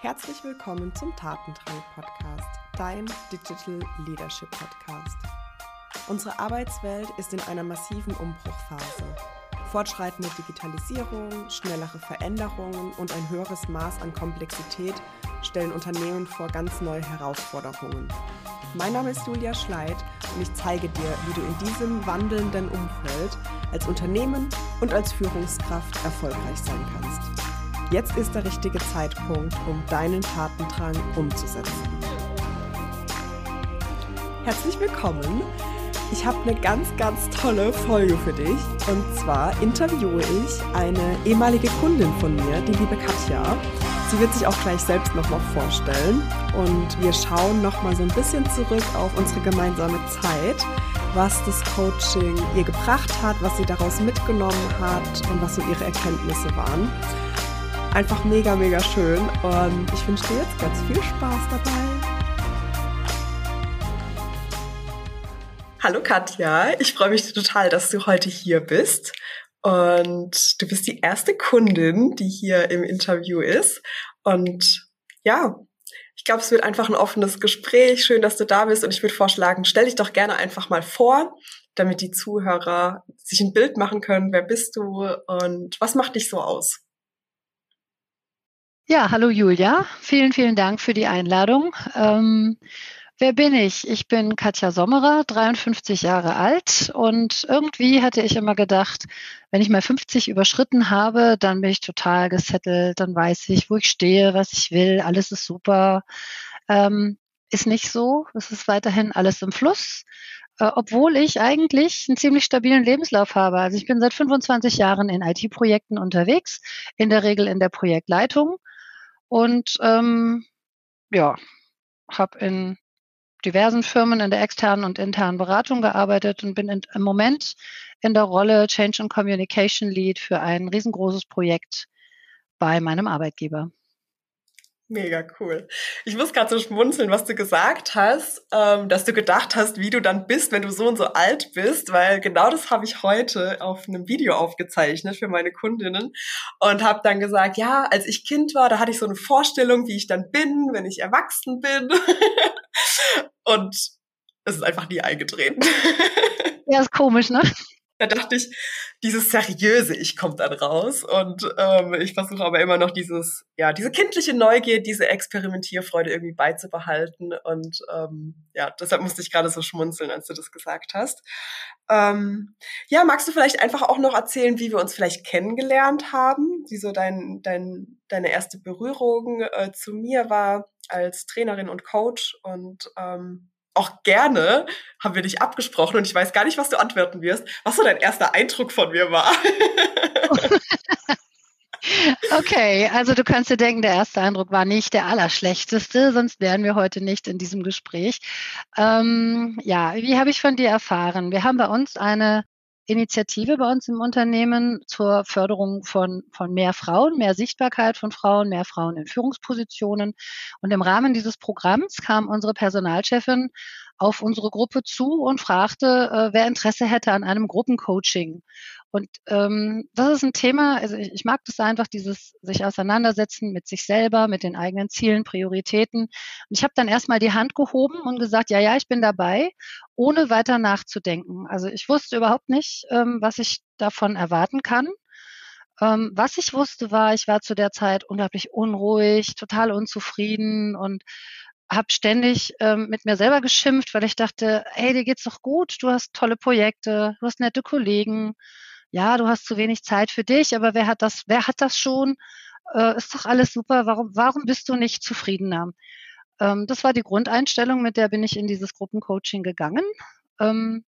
Herzlich willkommen zum Tatendrang Podcast, dein Digital Leadership Podcast. Unsere Arbeitswelt ist in einer massiven Umbruchphase. Fortschreitende Digitalisierung, schnellere Veränderungen und ein höheres Maß an Komplexität stellen Unternehmen vor ganz neue Herausforderungen. Mein Name ist Julia Schleid und ich zeige dir, wie du in diesem wandelnden Umfeld als Unternehmen und als Führungskraft erfolgreich sein kannst. Jetzt ist der richtige Zeitpunkt, um deinen Tatendrang umzusetzen. Herzlich willkommen. Ich habe eine ganz, ganz tolle Folge für dich. Und zwar interviewe ich eine ehemalige Kundin von mir, die liebe Katja. Sie wird sich auch gleich selbst nochmal vorstellen. Und wir schauen nochmal so ein bisschen zurück auf unsere gemeinsame Zeit, was das Coaching ihr gebracht hat, was sie daraus mitgenommen hat und was so ihre Erkenntnisse waren. Einfach mega, mega schön. Und ich wünsche dir jetzt ganz viel Spaß dabei. Hallo Katja, ich freue mich total, dass du heute hier bist. Und du bist die erste Kundin, die hier im Interview ist. Und ja, ich glaube, es wird einfach ein offenes Gespräch. Schön, dass du da bist. Und ich würde vorschlagen, stell dich doch gerne einfach mal vor, damit die Zuhörer sich ein Bild machen können. Wer bist du und was macht dich so aus? Ja, hallo Julia. Vielen, vielen Dank für die Einladung. Ähm, Wer bin ich? Ich bin Katja Sommerer, 53 Jahre alt und irgendwie hatte ich immer gedacht, wenn ich mal 50 überschritten habe, dann bin ich total gesettelt, dann weiß ich, wo ich stehe, was ich will, alles ist super. Ähm, ist nicht so. Es ist weiterhin alles im Fluss, äh, obwohl ich eigentlich einen ziemlich stabilen Lebenslauf habe. Also ich bin seit 25 Jahren in IT-Projekten unterwegs, in der Regel in der Projektleitung und ähm, ja, habe in diversen Firmen in der externen und internen Beratung gearbeitet und bin in, im Moment in der Rolle Change and Communication Lead für ein riesengroßes Projekt bei meinem Arbeitgeber. Mega cool. Ich muss gerade so schmunzeln, was du gesagt hast, ähm, dass du gedacht hast, wie du dann bist, wenn du so und so alt bist, weil genau das habe ich heute auf einem Video aufgezeichnet für meine Kundinnen und habe dann gesagt, ja, als ich Kind war, da hatte ich so eine Vorstellung, wie ich dann bin, wenn ich erwachsen bin. und es ist einfach nie eingetreten. Ja, ist komisch, ne? Da dachte ich, dieses seriöse Ich kommt dann raus. Und ähm, ich versuche aber immer noch dieses, ja, diese kindliche Neugier, diese Experimentierfreude irgendwie beizubehalten. Und ähm, ja, deshalb musste ich gerade so schmunzeln, als du das gesagt hast. Ähm, ja, magst du vielleicht einfach auch noch erzählen, wie wir uns vielleicht kennengelernt haben, wie so dein, dein, deine erste Berührung äh, zu mir war als Trainerin und Coach. Und ähm, auch gerne haben wir dich abgesprochen und ich weiß gar nicht, was du antworten wirst, was so dein erster Eindruck von mir war. Okay, also du kannst dir denken, der erste Eindruck war nicht der allerschlechteste, sonst wären wir heute nicht in diesem Gespräch. Ähm, ja, wie habe ich von dir erfahren? Wir haben bei uns eine Initiative bei uns im Unternehmen zur Förderung von, von mehr Frauen, mehr Sichtbarkeit von Frauen, mehr Frauen in Führungspositionen. Und im Rahmen dieses Programms kam unsere Personalchefin auf unsere Gruppe zu und fragte, äh, wer Interesse hätte an einem Gruppencoaching. Und ähm, das ist ein Thema, also ich, ich mag das einfach, dieses sich auseinandersetzen mit sich selber, mit den eigenen Zielen, Prioritäten. Und ich habe dann erstmal die Hand gehoben und gesagt, ja, ja, ich bin dabei, ohne weiter nachzudenken. Also ich wusste überhaupt nicht, ähm, was ich davon erwarten kann. Ähm, was ich wusste, war, ich war zu der Zeit unglaublich unruhig, total unzufrieden und habe ständig ähm, mit mir selber geschimpft, weil ich dachte, hey, dir geht's doch gut, du hast tolle Projekte, du hast nette Kollegen, ja, du hast zu wenig Zeit für dich, aber wer hat das, wer hat das schon? Äh, ist doch alles super, warum, warum bist du nicht zufriedener? Ähm, das war die Grundeinstellung, mit der bin ich in dieses Gruppencoaching gegangen. Ähm,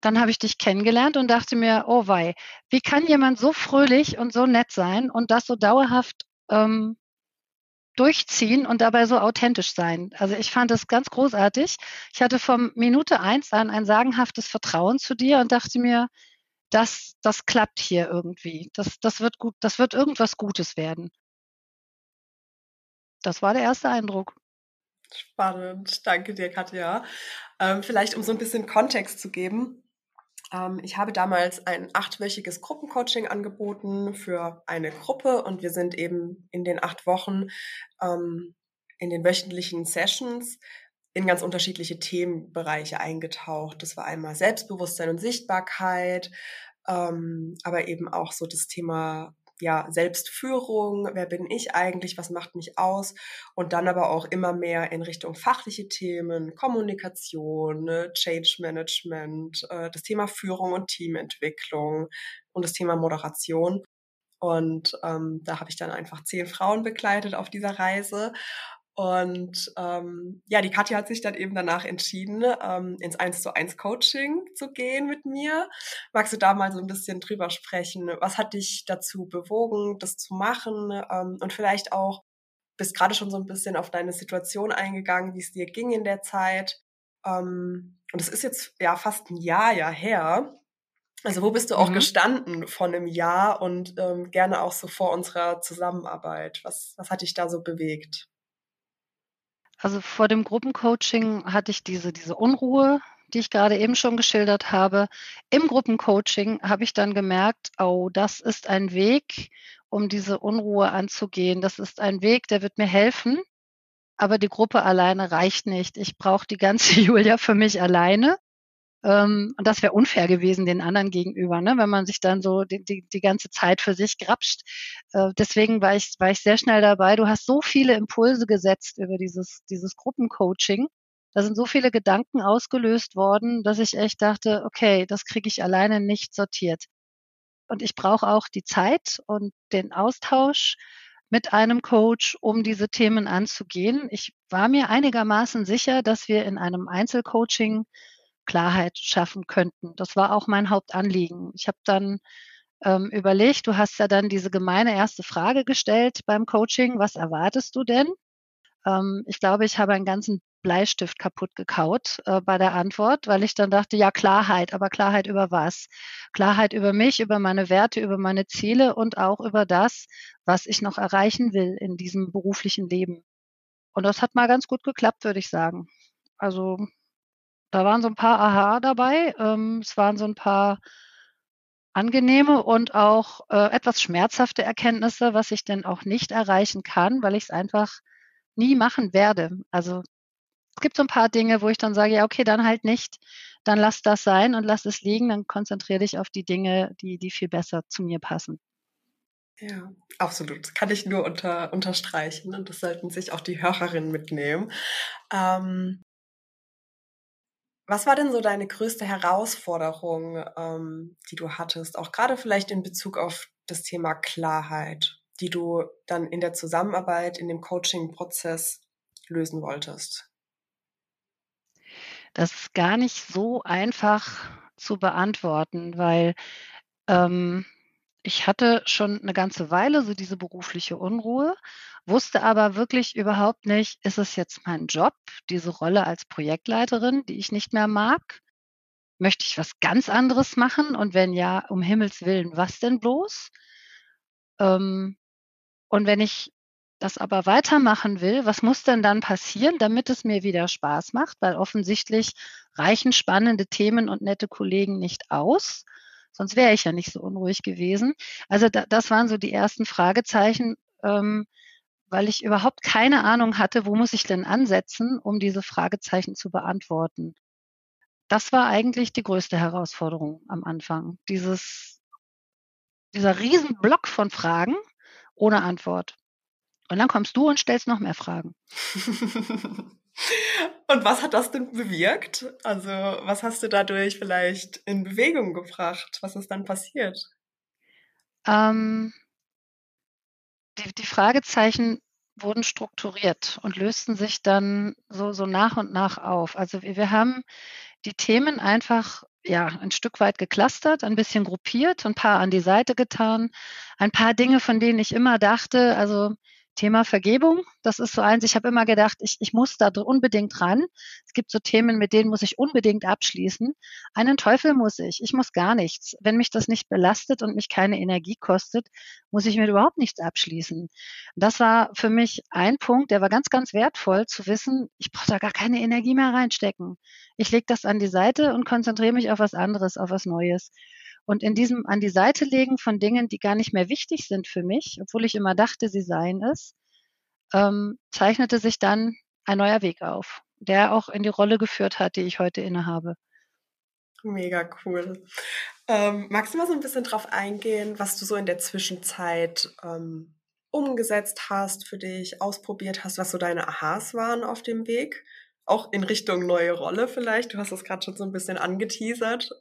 dann habe ich dich kennengelernt und dachte mir, oh wei, wie kann jemand so fröhlich und so nett sein und das so dauerhaft ähm, durchziehen und dabei so authentisch sein. Also ich fand das ganz großartig. Ich hatte vom Minute eins an ein sagenhaftes Vertrauen zu dir und dachte mir, das, das klappt hier irgendwie. Das, das wird gut, das wird irgendwas Gutes werden. Das war der erste Eindruck. Spannend, danke dir, Katja. Ähm, vielleicht um so ein bisschen Kontext zu geben. Ähm, ich habe damals ein achtwöchiges Gruppencoaching angeboten für eine Gruppe und wir sind eben in den acht Wochen ähm, in den wöchentlichen Sessions in ganz unterschiedliche Themenbereiche eingetaucht. Das war einmal Selbstbewusstsein und Sichtbarkeit, ähm, aber eben auch so das Thema ja, Selbstführung, wer bin ich eigentlich, was macht mich aus und dann aber auch immer mehr in Richtung fachliche Themen, Kommunikation, ne, Change Management, äh, das Thema Führung und Teamentwicklung und das Thema Moderation. Und ähm, da habe ich dann einfach zehn Frauen begleitet auf dieser Reise und ähm, ja, die Katja hat sich dann eben danach entschieden, ähm, ins 1 zu 1 Coaching zu gehen mit mir. Magst du da mal so ein bisschen drüber sprechen? Was hat dich dazu bewogen, das zu machen? Ähm, und vielleicht auch, bist gerade schon so ein bisschen auf deine Situation eingegangen, wie es dir ging in der Zeit. Ähm, und es ist jetzt ja fast ein Jahr ja her. Also wo bist du auch mhm. gestanden von einem Jahr und ähm, gerne auch so vor unserer Zusammenarbeit? Was, was hat dich da so bewegt? Also vor dem Gruppencoaching hatte ich diese, diese Unruhe, die ich gerade eben schon geschildert habe. Im Gruppencoaching habe ich dann gemerkt, oh, das ist ein Weg, um diese Unruhe anzugehen. Das ist ein Weg, der wird mir helfen. Aber die Gruppe alleine reicht nicht. Ich brauche die ganze Julia für mich alleine. Ähm, und das wäre unfair gewesen den anderen gegenüber, ne? wenn man sich dann so die, die, die ganze Zeit für sich grapscht. Äh, deswegen war ich, war ich sehr schnell dabei. Du hast so viele Impulse gesetzt über dieses, dieses Gruppencoaching. Da sind so viele Gedanken ausgelöst worden, dass ich echt dachte, okay, das kriege ich alleine nicht sortiert. Und ich brauche auch die Zeit und den Austausch mit einem Coach, um diese Themen anzugehen. Ich war mir einigermaßen sicher, dass wir in einem Einzelcoaching Klarheit schaffen könnten. Das war auch mein Hauptanliegen. Ich habe dann ähm, überlegt, du hast ja dann diese gemeine erste Frage gestellt beim Coaching, was erwartest du denn? Ähm, ich glaube, ich habe einen ganzen Bleistift kaputt gekaut äh, bei der Antwort, weil ich dann dachte, ja, Klarheit, aber Klarheit über was? Klarheit über mich, über meine Werte, über meine Ziele und auch über das, was ich noch erreichen will in diesem beruflichen Leben. Und das hat mal ganz gut geklappt, würde ich sagen. Also da waren so ein paar Aha dabei. Ähm, es waren so ein paar angenehme und auch äh, etwas schmerzhafte Erkenntnisse, was ich denn auch nicht erreichen kann, weil ich es einfach nie machen werde. Also es gibt so ein paar Dinge, wo ich dann sage, ja, okay, dann halt nicht. Dann lass das sein und lass es liegen. Dann konzentriere dich auf die Dinge, die, die viel besser zu mir passen. Ja, absolut. Das kann ich nur unter, unterstreichen und das sollten sich auch die Hörerinnen mitnehmen. Ähm, was war denn so deine größte Herausforderung, ähm, die du hattest, auch gerade vielleicht in Bezug auf das Thema Klarheit, die du dann in der Zusammenarbeit, in dem Coaching-Prozess lösen wolltest? Das ist gar nicht so einfach zu beantworten, weil ähm, ich hatte schon eine ganze Weile so diese berufliche Unruhe, wusste aber wirklich überhaupt nicht, ist es jetzt mein Job, diese Rolle als Projektleiterin, die ich nicht mehr mag? Möchte ich was ganz anderes machen? Und wenn ja, um Himmels Willen, was denn bloß? Ähm, und wenn ich das aber weitermachen will, was muss denn dann passieren, damit es mir wieder Spaß macht? Weil offensichtlich reichen spannende Themen und nette Kollegen nicht aus. Sonst wäre ich ja nicht so unruhig gewesen. Also da, das waren so die ersten Fragezeichen, ähm, weil ich überhaupt keine Ahnung hatte, wo muss ich denn ansetzen, um diese Fragezeichen zu beantworten. Das war eigentlich die größte Herausforderung am Anfang. Dieses, dieser Riesenblock von Fragen ohne Antwort. Und dann kommst du und stellst noch mehr Fragen. Und was hat das denn bewirkt? Also, was hast du dadurch vielleicht in Bewegung gebracht? Was ist dann passiert? Ähm, die, die Fragezeichen wurden strukturiert und lösten sich dann so, so nach und nach auf. Also wir, wir haben die Themen einfach ja, ein Stück weit geklustert, ein bisschen gruppiert, ein paar an die Seite getan, ein paar Dinge, von denen ich immer dachte, also Thema Vergebung, das ist so eins, ich habe immer gedacht, ich, ich muss da unbedingt dran. Es gibt so Themen, mit denen muss ich unbedingt abschließen. Einen Teufel muss ich, ich muss gar nichts. Wenn mich das nicht belastet und mich keine Energie kostet, muss ich mir überhaupt nichts abschließen. Das war für mich ein Punkt, der war ganz, ganz wertvoll zu wissen, ich brauche da gar keine Energie mehr reinstecken. Ich lege das an die Seite und konzentriere mich auf was anderes, auf was Neues. Und in diesem an die Seite legen von Dingen, die gar nicht mehr wichtig sind für mich, obwohl ich immer dachte, sie seien es, ähm, zeichnete sich dann ein neuer Weg auf, der auch in die Rolle geführt hat, die ich heute innehabe. Mega cool. Ähm, magst du mal so ein bisschen drauf eingehen, was du so in der Zwischenzeit ähm, umgesetzt hast für dich, ausprobiert hast, was so deine Aha's waren auf dem Weg? Auch in Richtung neue Rolle vielleicht. Du hast das gerade schon so ein bisschen angeteasert.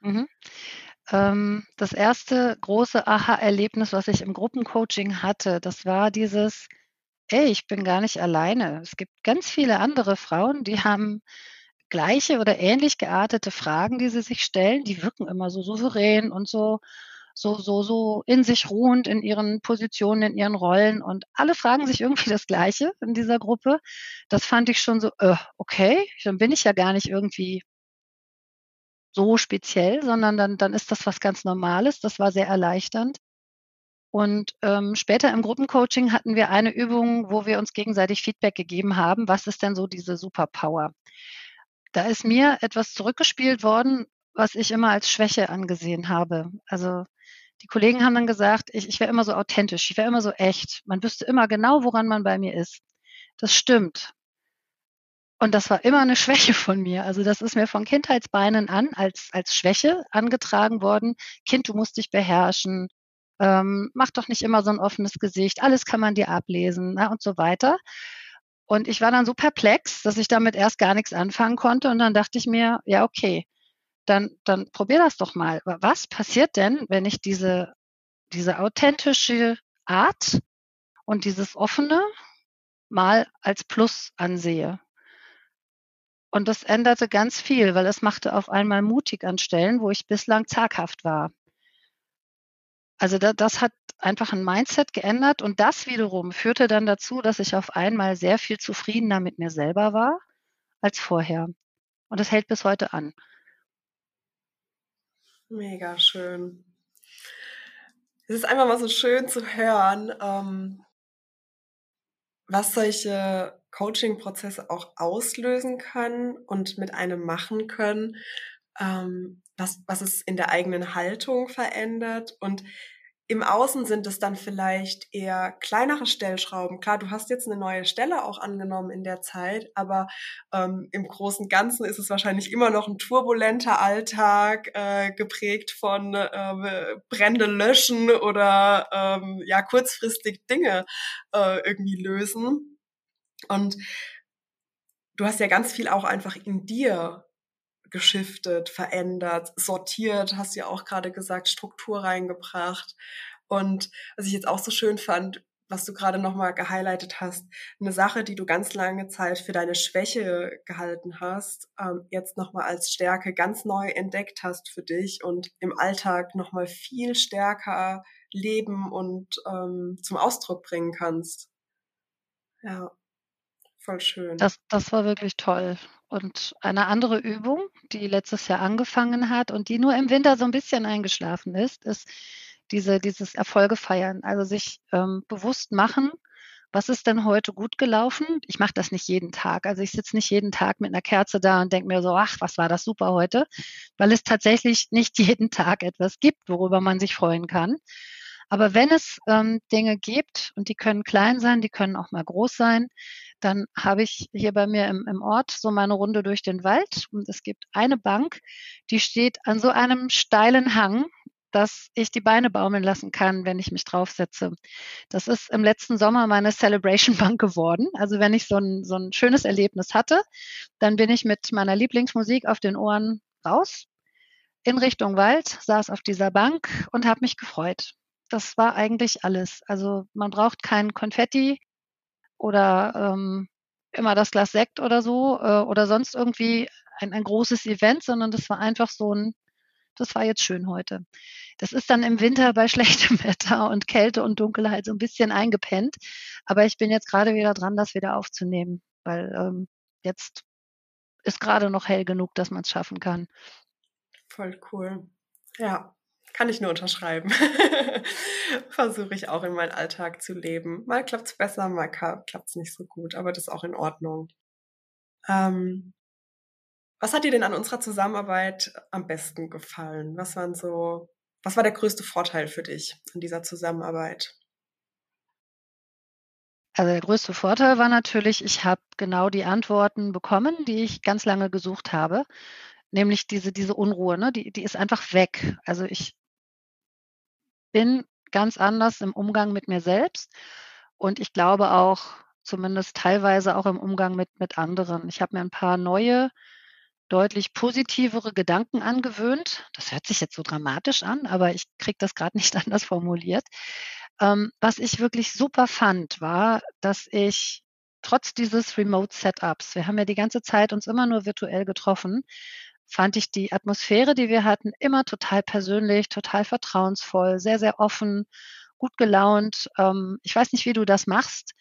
Mhm. Ähm, das erste große Aha-Erlebnis, was ich im Gruppencoaching hatte, das war dieses, ey, ich bin gar nicht alleine. Es gibt ganz viele andere Frauen, die haben gleiche oder ähnlich geartete Fragen, die sie sich stellen. Die wirken immer so souverän und so, so, so, so in sich ruhend in ihren Positionen, in ihren Rollen. Und alle fragen sich irgendwie das Gleiche in dieser Gruppe. Das fand ich schon so, äh, okay, dann bin ich ja gar nicht irgendwie so speziell, sondern dann, dann ist das was ganz Normales. Das war sehr erleichternd. Und ähm, später im Gruppencoaching hatten wir eine Übung, wo wir uns gegenseitig Feedback gegeben haben. Was ist denn so diese Superpower? Da ist mir etwas zurückgespielt worden, was ich immer als Schwäche angesehen habe. Also die Kollegen haben dann gesagt, ich, ich wäre immer so authentisch, ich wäre immer so echt. Man wüsste immer genau, woran man bei mir ist. Das stimmt. Und das war immer eine Schwäche von mir. Also das ist mir von Kindheitsbeinen an als, als Schwäche angetragen worden. Kind, du musst dich beherrschen. Ähm, mach doch nicht immer so ein offenes Gesicht. Alles kann man dir ablesen na, und so weiter. Und ich war dann so perplex, dass ich damit erst gar nichts anfangen konnte. Und dann dachte ich mir, ja, okay, dann, dann probier das doch mal. Was passiert denn, wenn ich diese, diese authentische Art und dieses offene mal als Plus ansehe? Und das änderte ganz viel, weil es machte auf einmal mutig an Stellen, wo ich bislang zaghaft war. Also da, das hat einfach ein Mindset geändert und das wiederum führte dann dazu, dass ich auf einmal sehr viel zufriedener mit mir selber war als vorher. Und das hält bis heute an. Mega schön. Es ist einfach mal so schön zu hören, ähm, was solche Coaching-Prozesse auch auslösen können und mit einem machen können, ähm, was, was es in der eigenen Haltung verändert. Und im Außen sind es dann vielleicht eher kleinere Stellschrauben. Klar, du hast jetzt eine neue Stelle auch angenommen in der Zeit, aber ähm, im Großen und Ganzen ist es wahrscheinlich immer noch ein turbulenter Alltag, äh, geprägt von äh, Brände löschen oder ähm, ja kurzfristig Dinge äh, irgendwie lösen. Und du hast ja ganz viel auch einfach in dir geschiftet, verändert, sortiert, hast ja auch gerade gesagt, Struktur reingebracht. Und was ich jetzt auch so schön fand, was du gerade nochmal gehighlightet hast, eine Sache, die du ganz lange Zeit für deine Schwäche gehalten hast, ähm, jetzt nochmal als Stärke ganz neu entdeckt hast für dich und im Alltag nochmal viel stärker leben und ähm, zum Ausdruck bringen kannst. Ja. Voll schön. Das, das war wirklich toll. Und eine andere Übung, die letztes Jahr angefangen hat und die nur im Winter so ein bisschen eingeschlafen ist, ist diese, dieses Erfolge feiern. Also sich ähm, bewusst machen, was ist denn heute gut gelaufen? Ich mache das nicht jeden Tag. Also ich sitze nicht jeden Tag mit einer Kerze da und denke mir so, ach, was war das super heute, weil es tatsächlich nicht jeden Tag etwas gibt, worüber man sich freuen kann. Aber wenn es ähm, Dinge gibt, und die können klein sein, die können auch mal groß sein, dann habe ich hier bei mir im, im Ort so meine Runde durch den Wald und es gibt eine Bank, die steht an so einem steilen Hang, dass ich die Beine baumeln lassen kann, wenn ich mich draufsetze. Das ist im letzten Sommer meine Celebration Bank geworden. Also wenn ich so ein, so ein schönes Erlebnis hatte, dann bin ich mit meiner Lieblingsmusik auf den Ohren raus in Richtung Wald, saß auf dieser Bank und habe mich gefreut. Das war eigentlich alles. Also man braucht kein Konfetti, oder ähm, immer das Glas Sekt oder so äh, oder sonst irgendwie ein, ein großes Event, sondern das war einfach so ein das war jetzt schön heute. Das ist dann im Winter bei schlechtem Wetter und Kälte und Dunkelheit so ein bisschen eingepennt. Aber ich bin jetzt gerade wieder dran, das wieder aufzunehmen, weil ähm, jetzt ist gerade noch hell genug, dass man es schaffen kann. Voll cool. Ja, kann ich nur unterschreiben. Versuche ich auch in meinen Alltag zu leben. Mal klappt es besser, mal klappt es nicht so gut, aber das ist auch in Ordnung. Ähm, was hat dir denn an unserer Zusammenarbeit am besten gefallen? Was waren so, was war der größte Vorteil für dich an dieser Zusammenarbeit? Also der größte Vorteil war natürlich, ich habe genau die Antworten bekommen, die ich ganz lange gesucht habe. Nämlich diese, diese Unruhe, ne? die, die ist einfach weg. Also ich bin ganz anders im Umgang mit mir selbst und ich glaube auch zumindest teilweise auch im Umgang mit, mit anderen. Ich habe mir ein paar neue, deutlich positivere Gedanken angewöhnt. Das hört sich jetzt so dramatisch an, aber ich kriege das gerade nicht anders formuliert. Ähm, was ich wirklich super fand, war, dass ich trotz dieses Remote-Setups, wir haben ja die ganze Zeit uns immer nur virtuell getroffen, fand ich die Atmosphäre, die wir hatten, immer total persönlich, total vertrauensvoll, sehr, sehr offen, gut gelaunt. Ähm, ich weiß nicht, wie du das machst,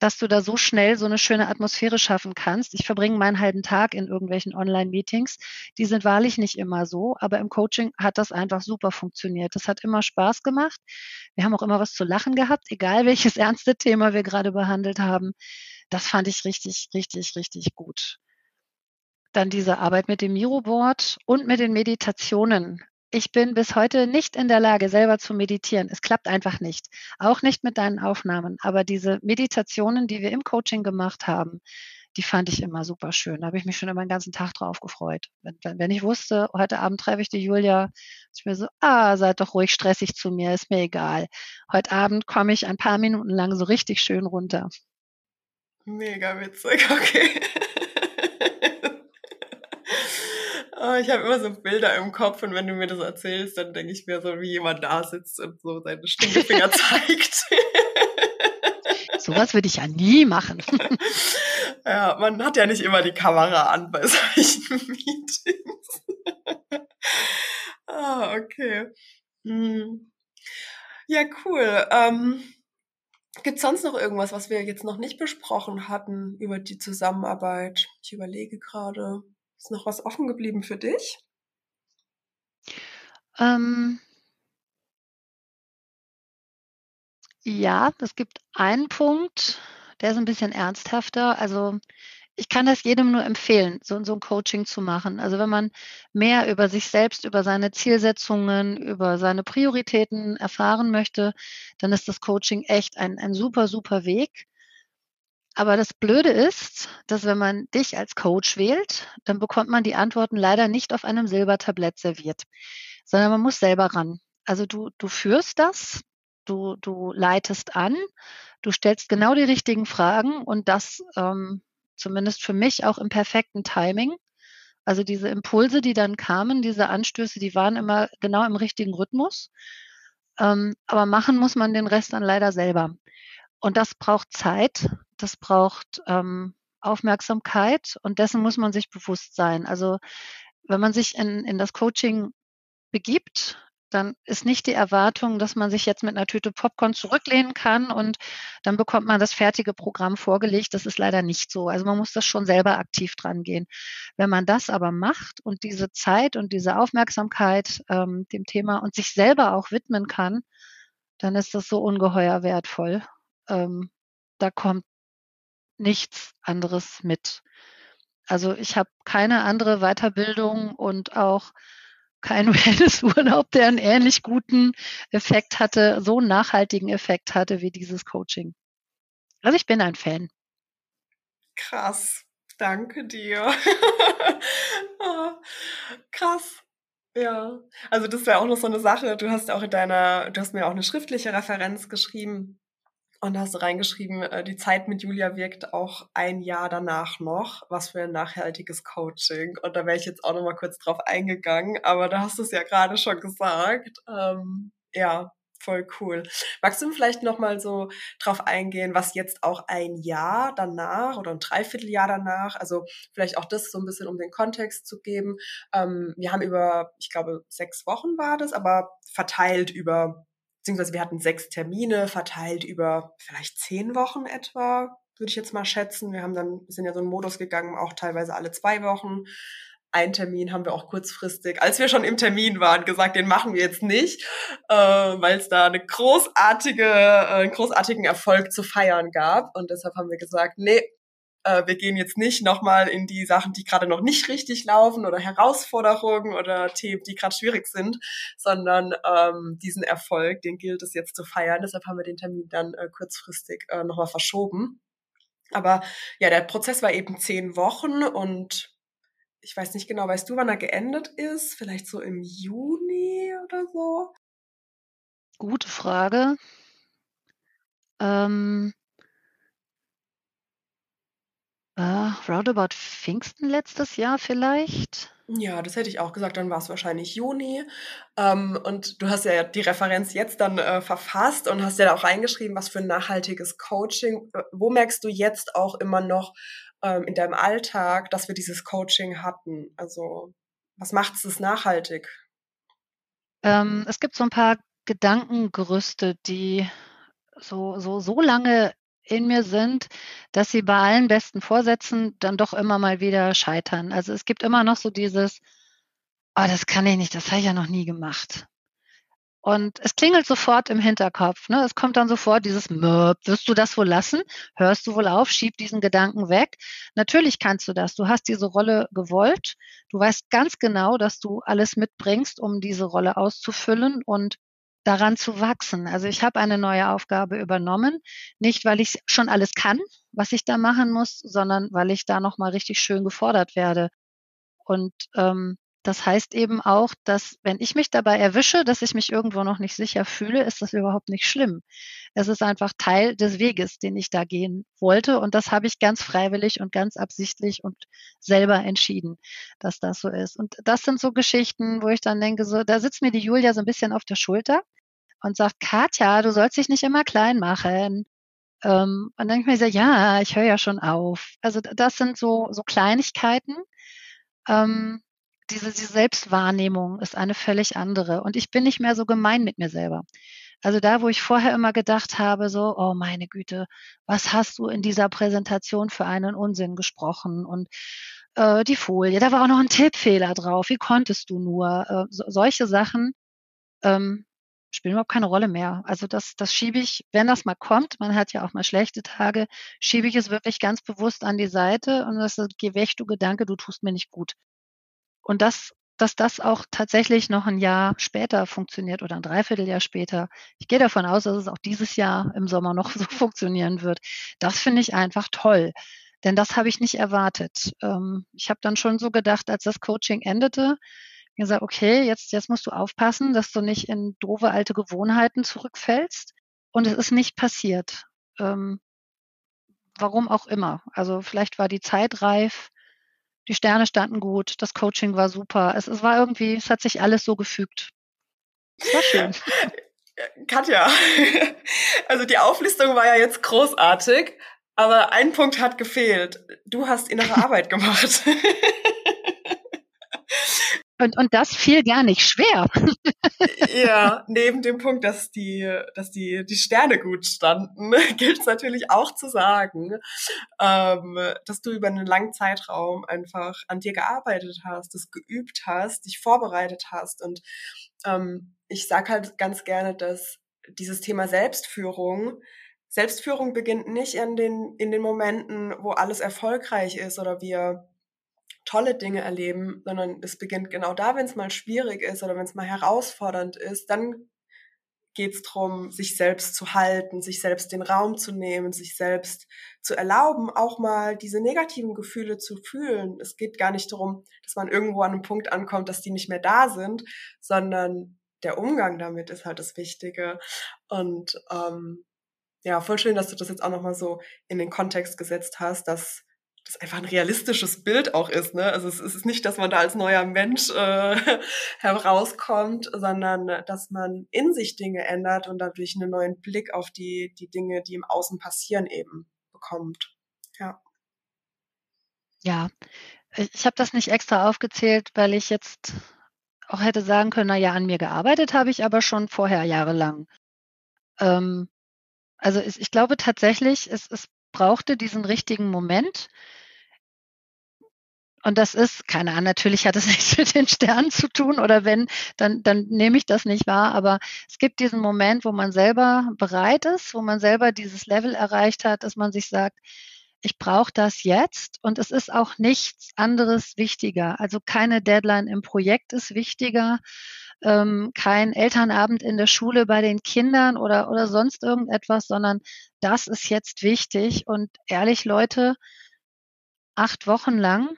dass du da so schnell so eine schöne Atmosphäre schaffen kannst. Ich verbringe meinen halben Tag in irgendwelchen Online-Meetings. Die sind wahrlich nicht immer so, aber im Coaching hat das einfach super funktioniert. Das hat immer Spaß gemacht. Wir haben auch immer was zu lachen gehabt, egal welches ernste Thema wir gerade behandelt haben. Das fand ich richtig, richtig, richtig gut. Dann diese Arbeit mit dem Miroboard und mit den Meditationen. Ich bin bis heute nicht in der Lage, selber zu meditieren. Es klappt einfach nicht. Auch nicht mit deinen Aufnahmen. Aber diese Meditationen, die wir im Coaching gemacht haben, die fand ich immer super schön. Da habe ich mich schon immer den ganzen Tag drauf gefreut. Wenn, wenn ich wusste, heute Abend treffe ich die Julia, ich mir so, ah, seid doch ruhig stressig zu mir, ist mir egal. Heute Abend komme ich ein paar Minuten lang so richtig schön runter. Mega witzig, okay. Oh, ich habe immer so Bilder im Kopf und wenn du mir das erzählst, dann denke ich mir so, wie jemand da sitzt und so seine Stinkefinger zeigt. Sowas würde ich ja nie machen. ja, man hat ja nicht immer die Kamera an bei solchen Meetings. ah, okay. Hm. Ja, cool. Ähm, Gibt es sonst noch irgendwas, was wir jetzt noch nicht besprochen hatten über die Zusammenarbeit? Ich überlege gerade. Ist noch was offen geblieben für dich? Ähm, ja, es gibt einen Punkt, der ist ein bisschen ernsthafter. Also ich kann das jedem nur empfehlen, so, so ein Coaching zu machen. Also wenn man mehr über sich selbst, über seine Zielsetzungen, über seine Prioritäten erfahren möchte, dann ist das Coaching echt ein, ein super, super Weg. Aber das Blöde ist, dass wenn man dich als Coach wählt, dann bekommt man die Antworten leider nicht auf einem Silbertablett serviert, sondern man muss selber ran. Also du, du führst das, du, du leitest an, du stellst genau die richtigen Fragen und das ähm, zumindest für mich auch im perfekten Timing. Also diese Impulse, die dann kamen, diese Anstöße, die waren immer genau im richtigen Rhythmus. Ähm, aber machen muss man den Rest dann leider selber. Und das braucht Zeit, das braucht ähm, Aufmerksamkeit und dessen muss man sich bewusst sein. Also wenn man sich in, in das Coaching begibt, dann ist nicht die Erwartung, dass man sich jetzt mit einer Tüte Popcorn zurücklehnen kann und dann bekommt man das fertige Programm vorgelegt. Das ist leider nicht so. Also man muss das schon selber aktiv dran gehen. Wenn man das aber macht und diese Zeit und diese Aufmerksamkeit ähm, dem Thema und sich selber auch widmen kann, dann ist das so ungeheuer wertvoll ähm, da kommt nichts anderes mit. Also ich habe keine andere Weiterbildung und auch keinen Wellnessurlaub, der einen ähnlich guten Effekt hatte, so einen nachhaltigen Effekt hatte wie dieses Coaching. Also ich bin ein Fan. Krass. Danke dir. oh, krass. Ja, also das wäre auch noch so eine Sache. Du hast auch in deiner, du hast mir auch eine schriftliche Referenz geschrieben und da hast du reingeschrieben, äh, die Zeit mit Julia wirkt auch ein Jahr danach noch. Was für ein nachhaltiges Coaching. Und da wäre ich jetzt auch noch mal kurz drauf eingegangen, aber da hast du es ja gerade schon gesagt. Ähm, ja, voll cool. Magst du vielleicht noch mal so drauf eingehen, was jetzt auch ein Jahr danach oder ein Dreivierteljahr danach, also vielleicht auch das so ein bisschen um den Kontext zu geben. Ähm, wir haben über, ich glaube, sechs Wochen war das, aber verteilt über, beziehungsweise wir hatten sechs Termine, verteilt über vielleicht zehn Wochen etwa, würde ich jetzt mal schätzen. Wir haben dann, wir sind ja so einen Modus gegangen, auch teilweise alle zwei Wochen einen Termin haben wir auch kurzfristig, als wir schon im Termin waren, gesagt, den machen wir jetzt nicht, äh, weil es da eine großartige, äh, einen großartigen Erfolg zu feiern gab. Und deshalb haben wir gesagt, nee, äh, wir gehen jetzt nicht nochmal in die Sachen, die gerade noch nicht richtig laufen oder Herausforderungen oder Themen, die gerade schwierig sind, sondern ähm, diesen Erfolg, den gilt es jetzt zu feiern. Deshalb haben wir den Termin dann äh, kurzfristig äh, nochmal verschoben. Aber ja, der Prozess war eben zehn Wochen und ich weiß nicht genau, weißt du, wann er geendet ist? Vielleicht so im Juni oder so? Gute Frage. Ähm, äh, roundabout Pfingsten letztes Jahr vielleicht? Ja, das hätte ich auch gesagt, dann war es wahrscheinlich Juni. Ähm, und du hast ja die Referenz jetzt dann äh, verfasst und hast ja da auch reingeschrieben, was für ein nachhaltiges Coaching. Äh, wo merkst du jetzt auch immer noch, ähm, in deinem Alltag, dass wir dieses Coaching hatten? Also was macht es nachhaltig? Ähm, es gibt so ein paar Gedankengerüste, die so, so, so lange in mir sind, dass sie bei allen besten Vorsätzen dann doch immer mal wieder scheitern. Also es gibt immer noch so dieses, oh, das kann ich nicht, das habe ich ja noch nie gemacht. Und es klingelt sofort im Hinterkopf. Ne? Es kommt dann sofort dieses. Wirst du das wohl lassen? Hörst du wohl auf? Schieb diesen Gedanken weg. Natürlich kannst du das. Du hast diese Rolle gewollt. Du weißt ganz genau, dass du alles mitbringst, um diese Rolle auszufüllen und daran zu wachsen. Also ich habe eine neue Aufgabe übernommen, nicht weil ich schon alles kann, was ich da machen muss, sondern weil ich da noch mal richtig schön gefordert werde. Und ähm, das heißt eben auch, dass wenn ich mich dabei erwische, dass ich mich irgendwo noch nicht sicher fühle, ist das überhaupt nicht schlimm. Es ist einfach Teil des Weges, den ich da gehen wollte. Und das habe ich ganz freiwillig und ganz absichtlich und selber entschieden, dass das so ist. Und das sind so Geschichten, wo ich dann denke, so, da sitzt mir die Julia so ein bisschen auf der Schulter und sagt, Katja, du sollst dich nicht immer klein machen. Ähm, und dann denke ich mir so, ja, ich höre ja schon auf. Also das sind so, so Kleinigkeiten. Ähm, diese, diese Selbstwahrnehmung ist eine völlig andere. Und ich bin nicht mehr so gemein mit mir selber. Also da, wo ich vorher immer gedacht habe, so, oh meine Güte, was hast du in dieser Präsentation für einen Unsinn gesprochen? Und äh, die Folie, da war auch noch ein Tippfehler drauf. Wie konntest du nur? Äh, so, solche Sachen ähm, spielen überhaupt keine Rolle mehr. Also das, das schiebe ich, wenn das mal kommt, man hat ja auch mal schlechte Tage, schiebe ich es wirklich ganz bewusst an die Seite und das ist, geh weg, du Gedanke, du tust mir nicht gut. Und das, dass das auch tatsächlich noch ein Jahr später funktioniert oder ein Dreivierteljahr später. Ich gehe davon aus, dass es auch dieses Jahr im Sommer noch so funktionieren wird. Das finde ich einfach toll. Denn das habe ich nicht erwartet. Ähm, ich habe dann schon so gedacht, als das Coaching endete, gesagt, okay, jetzt, jetzt musst du aufpassen, dass du nicht in doofe alte Gewohnheiten zurückfällst. Und es ist nicht passiert. Ähm, warum auch immer. Also vielleicht war die Zeit reif, die Sterne standen gut, das Coaching war super. Es, es war irgendwie, es hat sich alles so gefügt. Es war schön. Katja, also die Auflistung war ja jetzt großartig, aber ein Punkt hat gefehlt. Du hast innere Arbeit gemacht. Und, und das fiel gar nicht schwer. ja, neben dem Punkt, dass die, dass die, die Sterne gut standen, gilt es natürlich auch zu sagen, ähm, dass du über einen langen Zeitraum einfach an dir gearbeitet hast, das geübt hast, dich vorbereitet hast. Und ähm, ich sag halt ganz gerne, dass dieses Thema Selbstführung Selbstführung beginnt nicht in den, in den Momenten, wo alles erfolgreich ist oder wir tolle Dinge erleben, sondern es beginnt genau da, wenn es mal schwierig ist oder wenn es mal herausfordernd ist, dann geht es darum, sich selbst zu halten, sich selbst den Raum zu nehmen, sich selbst zu erlauben, auch mal diese negativen Gefühle zu fühlen. Es geht gar nicht darum, dass man irgendwo an einem Punkt ankommt, dass die nicht mehr da sind, sondern der Umgang damit ist halt das Wichtige. Und ähm, ja, voll schön, dass du das jetzt auch nochmal so in den Kontext gesetzt hast, dass das einfach ein realistisches Bild auch ist. Ne? Also es ist nicht, dass man da als neuer Mensch äh, herauskommt, sondern dass man in sich Dinge ändert und dadurch einen neuen Blick auf die, die Dinge, die im Außen passieren, eben bekommt. Ja. Ja, ich habe das nicht extra aufgezählt, weil ich jetzt auch hätte sagen können, na ja, an mir gearbeitet habe ich aber schon vorher jahrelang. Ähm, also es, ich glaube tatsächlich, es, es brauchte diesen richtigen Moment. Und das ist, keine Ahnung, natürlich hat es nichts mit den Sternen zu tun oder wenn, dann, dann nehme ich das nicht wahr. Aber es gibt diesen Moment, wo man selber bereit ist, wo man selber dieses Level erreicht hat, dass man sich sagt, ich brauche das jetzt und es ist auch nichts anderes wichtiger. Also keine Deadline im Projekt ist wichtiger, ähm, kein Elternabend in der Schule bei den Kindern oder, oder sonst irgendetwas, sondern das ist jetzt wichtig. Und ehrlich, Leute, acht Wochen lang,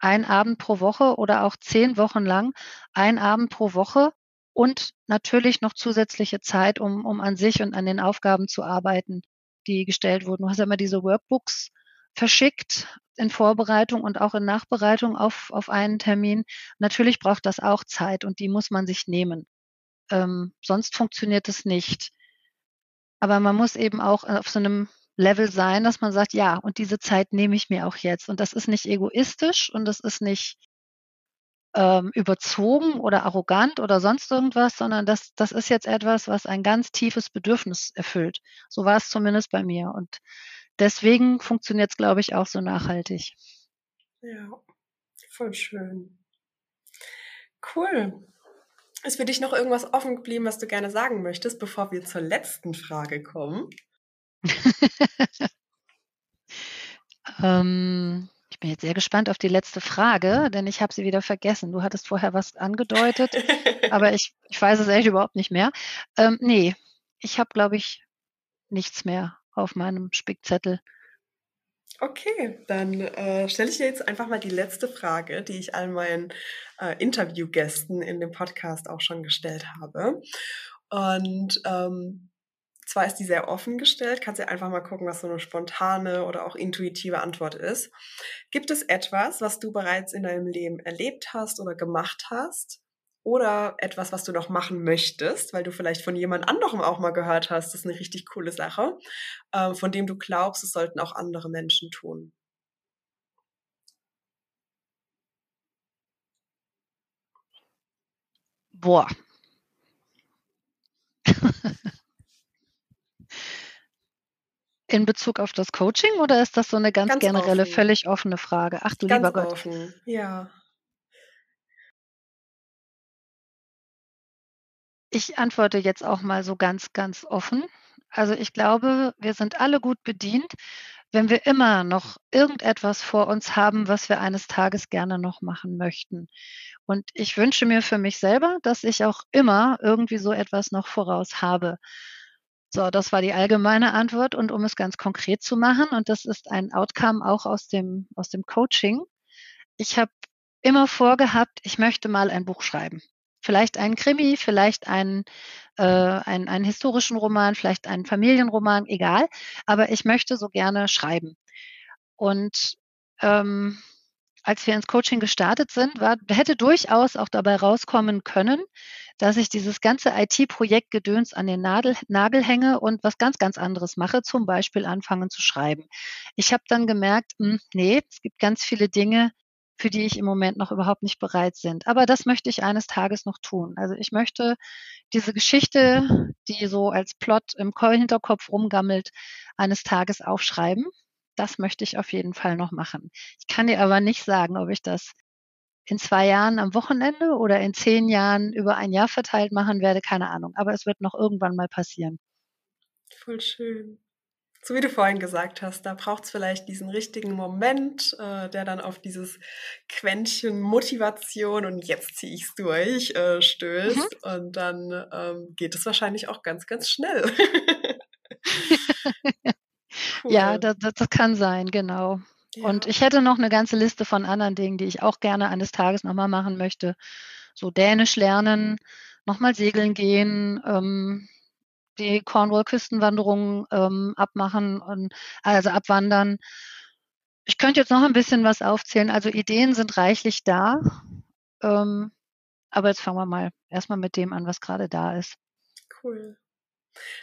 ein Abend pro Woche oder auch zehn Wochen lang, ein Abend pro Woche und natürlich noch zusätzliche Zeit, um, um an sich und an den Aufgaben zu arbeiten, die gestellt wurden. Du hast ja immer diese Workbooks verschickt in Vorbereitung und auch in Nachbereitung auf, auf einen Termin. Natürlich braucht das auch Zeit und die muss man sich nehmen. Ähm, sonst funktioniert es nicht. Aber man muss eben auch auf so einem Level sein, dass man sagt, ja, und diese Zeit nehme ich mir auch jetzt. Und das ist nicht egoistisch und das ist nicht ähm, überzogen oder arrogant oder sonst irgendwas, sondern das, das ist jetzt etwas, was ein ganz tiefes Bedürfnis erfüllt. So war es zumindest bei mir. Und deswegen funktioniert es, glaube ich, auch so nachhaltig. Ja, voll schön. Cool. Ist für dich noch irgendwas offen geblieben, was du gerne sagen möchtest, bevor wir zur letzten Frage kommen? ähm, ich bin jetzt sehr gespannt auf die letzte Frage, denn ich habe sie wieder vergessen. Du hattest vorher was angedeutet, aber ich, ich weiß es echt überhaupt nicht mehr. Ähm, nee, ich habe, glaube ich, nichts mehr auf meinem Spickzettel. Okay, dann äh, stelle ich dir jetzt einfach mal die letzte Frage, die ich all meinen äh, Interviewgästen in dem Podcast auch schon gestellt habe. Und ähm, zwar ist die sehr offen gestellt, kannst du einfach mal gucken, was so eine spontane oder auch intuitive Antwort ist. Gibt es etwas, was du bereits in deinem Leben erlebt hast oder gemacht hast, oder etwas, was du noch machen möchtest, weil du vielleicht von jemand anderem auch mal gehört hast, das ist eine richtig coole Sache, äh, von dem du glaubst, es sollten auch andere Menschen tun. Boah. In Bezug auf das Coaching oder ist das so eine ganz, ganz generelle, offen. völlig offene Frage? Ach du ganz lieber Gott. Offen. Ja. Ich antworte jetzt auch mal so ganz, ganz offen. Also ich glaube, wir sind alle gut bedient, wenn wir immer noch irgendetwas vor uns haben, was wir eines Tages gerne noch machen möchten. Und ich wünsche mir für mich selber, dass ich auch immer irgendwie so etwas noch voraus habe. So, das war die allgemeine Antwort. Und um es ganz konkret zu machen, und das ist ein Outcome auch aus dem, aus dem Coaching. Ich habe immer vorgehabt, ich möchte mal ein Buch schreiben. Vielleicht einen Krimi, vielleicht einen, äh, einen, einen historischen Roman, vielleicht einen Familienroman, egal. Aber ich möchte so gerne schreiben. Und ähm, als wir ins Coaching gestartet sind, war, hätte durchaus auch dabei rauskommen können, dass ich dieses ganze IT-Projektgedöns an den Nagel, Nagel hänge und was ganz, ganz anderes mache, zum Beispiel anfangen zu schreiben. Ich habe dann gemerkt, mh, hm, nee, es gibt ganz viele Dinge, für die ich im Moment noch überhaupt nicht bereit sind. Aber das möchte ich eines Tages noch tun. Also ich möchte diese Geschichte, die so als Plot im Hinterkopf rumgammelt, eines Tages aufschreiben. Das möchte ich auf jeden Fall noch machen. Ich kann dir aber nicht sagen, ob ich das in zwei Jahren am Wochenende oder in zehn Jahren über ein Jahr verteilt machen werde, keine Ahnung. Aber es wird noch irgendwann mal passieren. Voll schön so wie du vorhin gesagt hast, da braucht es vielleicht diesen richtigen Moment, äh, der dann auf dieses Quäntchen Motivation und jetzt ziehe ich es durch äh, stößt. Mhm. Und dann ähm, geht es wahrscheinlich auch ganz, ganz schnell. cool. Ja, das, das, kann sein, genau. Ja. Und ich hätte noch eine ganze Liste von anderen Dingen, die ich auch gerne eines Tages nochmal machen möchte. So Dänisch lernen, nochmal segeln gehen, ähm, die Cornwall-Küstenwanderung ähm, abmachen und also abwandern. ich könnte jetzt noch ein bisschen was aufzählen. Also Ideen sind reichlich da. Ähm, aber jetzt fangen wir mal erstmal mit dem an, was gerade da ist. Cool.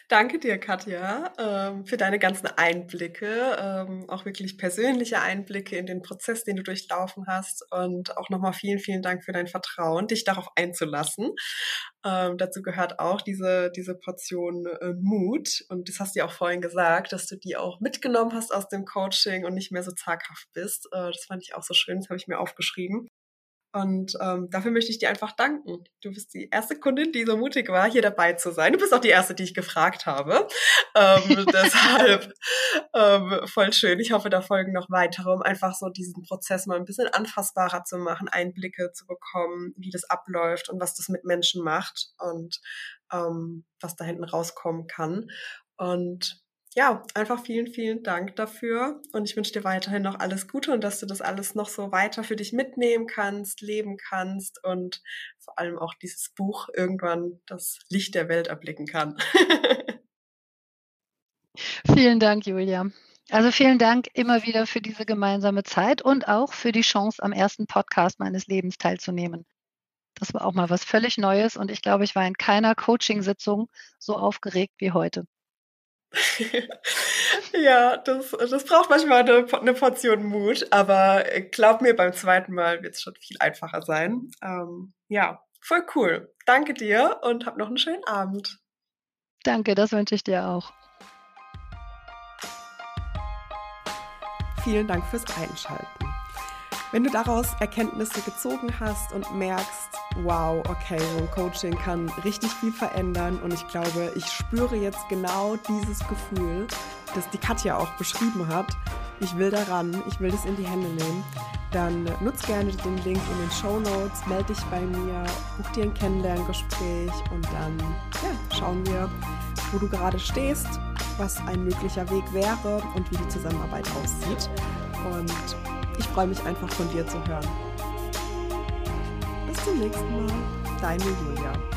Danke dir, Katja, ähm, für deine ganzen Einblicke, ähm, auch wirklich persönliche Einblicke in den Prozess, den du durchlaufen hast. Und auch nochmal vielen, vielen Dank für dein Vertrauen, dich darauf einzulassen. Ähm, dazu gehört auch diese, diese Portion äh, Mut. Und das hast du ja auch vorhin gesagt, dass du die auch mitgenommen hast aus dem Coaching und nicht mehr so zaghaft bist. Äh, das fand ich auch so schön, das habe ich mir aufgeschrieben. Und ähm, dafür möchte ich dir einfach danken. Du bist die erste Kundin, die so mutig war, hier dabei zu sein. Du bist auch die erste, die ich gefragt habe. Ähm, deshalb ähm, voll schön. Ich hoffe, da folgen noch weitere, um einfach so diesen Prozess mal ein bisschen anfassbarer zu machen, Einblicke zu bekommen, wie das abläuft und was das mit Menschen macht und ähm, was da hinten rauskommen kann. Und ja, einfach vielen, vielen Dank dafür. Und ich wünsche dir weiterhin noch alles Gute und dass du das alles noch so weiter für dich mitnehmen kannst, leben kannst und vor allem auch dieses Buch irgendwann das Licht der Welt erblicken kann. vielen Dank, Julia. Also vielen Dank immer wieder für diese gemeinsame Zeit und auch für die Chance, am ersten Podcast meines Lebens teilzunehmen. Das war auch mal was völlig Neues und ich glaube, ich war in keiner Coaching-Sitzung so aufgeregt wie heute. ja, das, das braucht manchmal eine, eine, Portion Mut, aber glaub mir, beim zweiten Mal wird es schon viel einfacher sein. Ähm, ja, voll cool. Danke dir und hab noch einen schönen Abend. Danke, das wünsche ich dir auch. Vielen Dank fürs Einschalten. Wenn du daraus Erkenntnisse gezogen hast und merkst, wow, okay, so ein Coaching kann richtig viel verändern und ich glaube, ich spüre jetzt genau dieses Gefühl, das die Katja auch beschrieben hat. Ich will daran, ich will das in die Hände nehmen. Dann nutz gerne den Link in den Show Notes, melde dich bei mir, buch dir ein Kennenlerngespräch und dann ja, schauen wir, wo du gerade stehst, was ein möglicher Weg wäre und wie die Zusammenarbeit aussieht. Und ich freue mich einfach von dir zu hören. Bis zum nächsten Mal. Deine Julia.